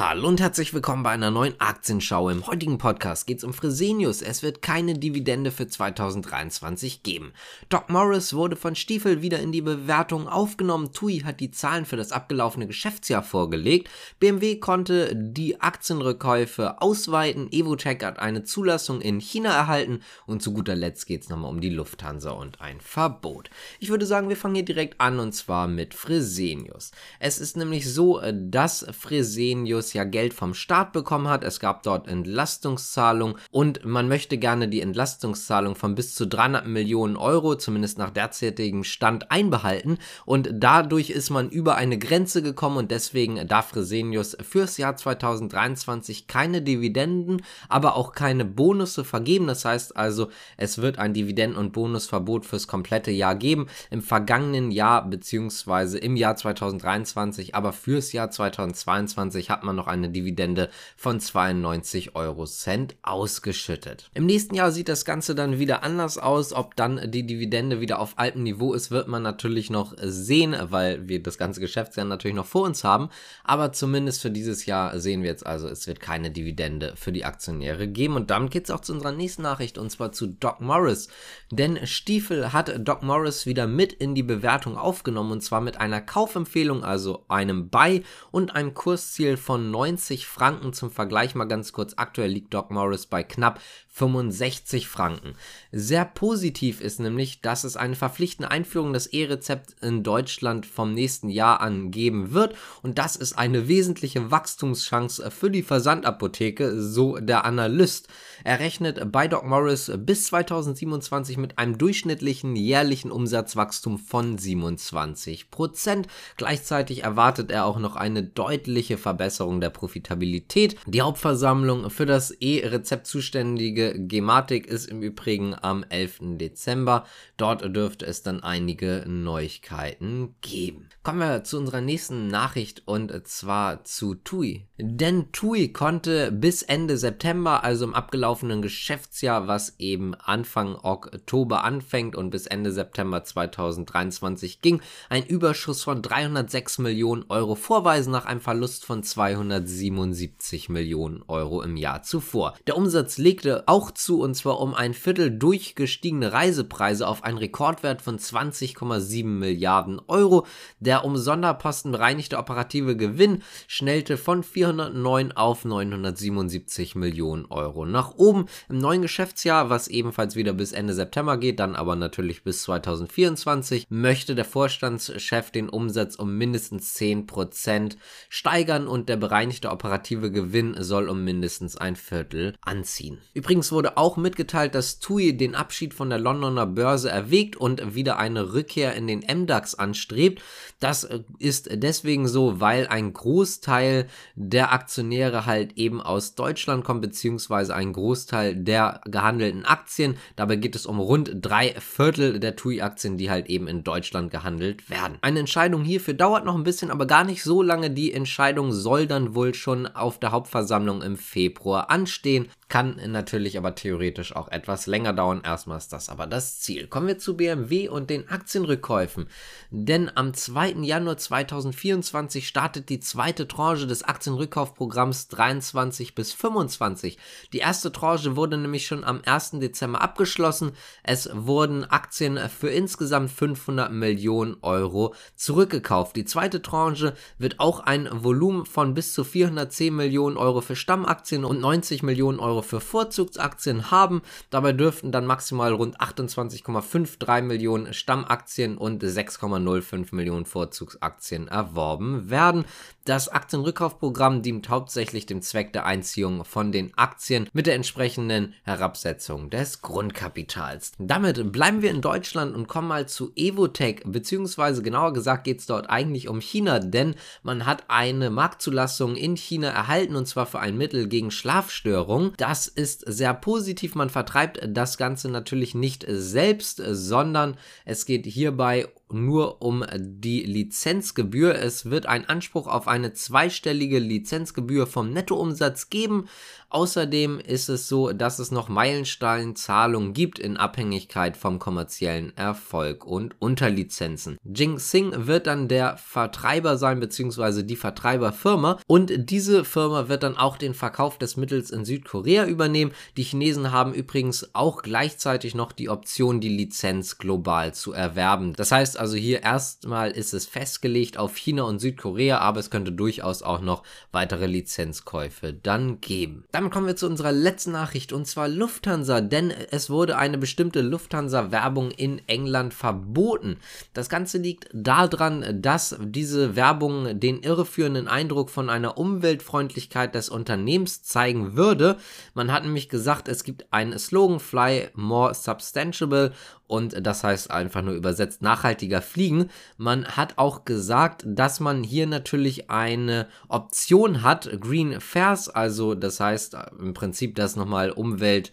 Hallo und herzlich willkommen bei einer neuen Aktienschau. Im heutigen Podcast geht es um Fresenius. Es wird keine Dividende für 2023 geben. Doc Morris wurde von Stiefel wieder in die Bewertung aufgenommen. TUI hat die Zahlen für das abgelaufene Geschäftsjahr vorgelegt. BMW konnte die Aktienrückkäufe ausweiten. Evotech hat eine Zulassung in China erhalten. Und zu guter Letzt geht es nochmal um die Lufthansa und ein Verbot. Ich würde sagen, wir fangen hier direkt an und zwar mit Fresenius. Es ist nämlich so, dass Fresenius ja Geld vom Staat bekommen hat. Es gab dort Entlastungszahlungen und man möchte gerne die Entlastungszahlung von bis zu 300 Millionen Euro, zumindest nach derzeitigem Stand, einbehalten. Und dadurch ist man über eine Grenze gekommen und deswegen darf Fresenius fürs Jahr 2023 keine Dividenden, aber auch keine Bonusse vergeben. Das heißt also, es wird ein Dividenden- und Bonusverbot fürs komplette Jahr geben. Im vergangenen Jahr beziehungsweise im Jahr 2023, aber fürs Jahr 2022 hat man noch eine Dividende von 92 Euro Cent ausgeschüttet. Im nächsten Jahr sieht das Ganze dann wieder anders aus. Ob dann die Dividende wieder auf altem Niveau ist, wird man natürlich noch sehen, weil wir das ganze Geschäftsjahr natürlich noch vor uns haben. Aber zumindest für dieses Jahr sehen wir jetzt also, es wird keine Dividende für die Aktionäre geben. Und damit geht es auch zu unserer nächsten Nachricht und zwar zu Doc Morris. Denn Stiefel hat Doc Morris wieder mit in die Bewertung aufgenommen und zwar mit einer Kaufempfehlung, also einem Buy und einem Kursziel von 90 Franken. Zum Vergleich mal ganz kurz. Aktuell liegt Doc Morris bei knapp 65 Franken. Sehr positiv ist nämlich, dass es eine verpflichtende Einführung des E-Rezepts in Deutschland vom nächsten Jahr an geben wird und das ist eine wesentliche Wachstumschance für die Versandapotheke, so der Analyst. Er rechnet bei Doc Morris bis 2027 mit einem durchschnittlichen jährlichen Umsatzwachstum von 27 Prozent. Gleichzeitig erwartet er auch noch eine deutliche Verbesserung der Profitabilität. Die Hauptversammlung für das E-Rezept zuständige Gematik ist im Übrigen am 11. Dezember. Dort dürfte es dann einige Neuigkeiten geben. Kommen wir zu unserer nächsten Nachricht und zwar zu TUI. Denn TUI konnte bis Ende September, also im abgelaufenen Geschäftsjahr, was eben Anfang Oktober anfängt und bis Ende September 2023 ging, ein Überschuss von 306 Millionen Euro vorweisen nach einem Verlust von 277 Millionen Euro im Jahr zuvor. Der Umsatz legte auch zu und zwar um ein Viertel durch gestiegene Reisepreise auf einen Rekordwert von 20,7 Milliarden Euro. Der um Sonderposten bereinigte operative Gewinn schnellte von 409 auf 977 Millionen Euro nach oben. Im neuen Geschäftsjahr, was ebenfalls wieder bis Ende September geht, dann aber natürlich bis 2024, möchte der Vorstandschef den Umsatz um mindestens 10% steigern und der bereinigte operative Gewinn soll um mindestens ein Viertel anziehen. Übrigens wurde auch mitgeteilt, dass TUI den Abschied von der Londoner Börse erwägt und wieder eine Rückkehr in den MDAX anstrebt. Das äh, ist deswegen so, weil ein Großteil der Aktionäre halt eben aus Deutschland kommt, beziehungsweise ein Großteil der gehandelten Aktien. Dabei geht es um rund drei Viertel der TUI-Aktien, die halt eben in Deutschland gehandelt werden. Eine Entscheidung hierfür dauert noch ein bisschen, aber gar nicht so lange. Die Entscheidung soll dann wohl schon auf der Hauptversammlung im Februar anstehen. Kann natürlich aber theoretisch auch etwas länger dauern. Erstmal ist das aber das Ziel. Kommen wir zu BMW und den Aktienrückkäufen. Denn am 2. Januar 2024 startet die zweite Tranche des Aktienrückkaufprogramms 23 bis 25. Die erste Tranche wurde nämlich schon am 1. Dezember abgeschlossen. Es wurden Aktien für insgesamt 500 Millionen Euro zurückgekauft. Die zweite Tranche wird auch ein Volumen von bis zu 410 Millionen Euro für Stammaktien und 90 Millionen Euro Euro für Vorzugsaktien haben. Dabei dürften dann maximal rund 28,53 Millionen Stammaktien und 6,05 Millionen Vorzugsaktien erworben werden. Das Aktienrückkaufprogramm dient hauptsächlich dem Zweck der Einziehung von den Aktien mit der entsprechenden Herabsetzung des Grundkapitals. Damit bleiben wir in Deutschland und kommen mal zu Evotech, beziehungsweise genauer gesagt geht es dort eigentlich um China, denn man hat eine Marktzulassung in China erhalten und zwar für ein Mittel gegen Schlafstörungen. Das ist sehr positiv. Man vertreibt das Ganze natürlich nicht selbst, sondern es geht hierbei nur um die Lizenzgebühr. Es wird ein Anspruch auf eine zweistellige Lizenzgebühr vom Nettoumsatz geben. Außerdem ist es so, dass es noch Meilensteinzahlungen gibt in Abhängigkeit vom kommerziellen Erfolg und Unterlizenzen. Jing Sing wird dann der Vertreiber sein, beziehungsweise die Vertreiberfirma. Und diese Firma wird dann auch den Verkauf des Mittels in Südkorea übernehmen. Die Chinesen haben übrigens auch gleichzeitig noch die Option, die Lizenz global zu erwerben. Das heißt also hier erstmal ist es festgelegt auf China und Südkorea, aber es könnte durchaus auch noch weitere Lizenzkäufe dann geben. Damit kommen wir zu unserer letzten Nachricht und zwar Lufthansa, denn es wurde eine bestimmte Lufthansa-Werbung in England verboten. Das Ganze liegt daran, dass diese Werbung den irreführenden Eindruck von einer Umweltfreundlichkeit des Unternehmens zeigen würde. Man hat nämlich gesagt, es gibt einen Slogan Fly More Substantiable und das heißt einfach nur übersetzt nachhaltiger fliegen. Man hat auch gesagt, dass man hier natürlich eine Option hat, Green Fares, also das heißt im Prinzip, dass nochmal Umwelt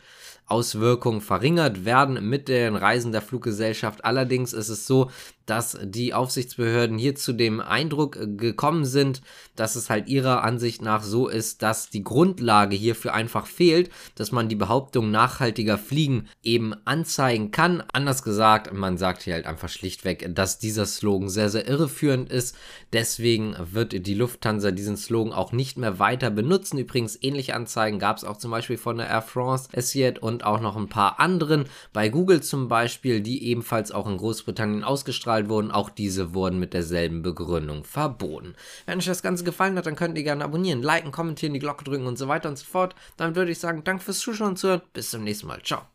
Auswirkungen verringert werden mit den Reisen der Fluggesellschaft. Allerdings ist es so, dass die Aufsichtsbehörden hier zu dem Eindruck gekommen sind, dass es halt ihrer Ansicht nach so ist, dass die Grundlage hierfür einfach fehlt, dass man die Behauptung nachhaltiger Fliegen eben anzeigen kann. Anders gesagt, man sagt hier halt einfach schlichtweg, dass dieser Slogan sehr, sehr irreführend ist. Deswegen wird die Lufthansa diesen Slogan auch nicht mehr weiter benutzen. Übrigens, ähnliche Anzeigen gab es auch zum Beispiel von der Air France, Etihad und auch noch ein paar anderen. Bei Google zum Beispiel, die ebenfalls auch in Großbritannien ausgestrahlt ausgestrahlt wurden, auch diese wurden mit derselben Begründung verboten. Wenn euch das Ganze gefallen hat, dann könnt ihr gerne abonnieren, liken, kommentieren, die Glocke drücken und so weiter und so fort. Dann würde ich sagen, danke fürs Zuschauen und Zuhören. Bis zum nächsten Mal. Ciao.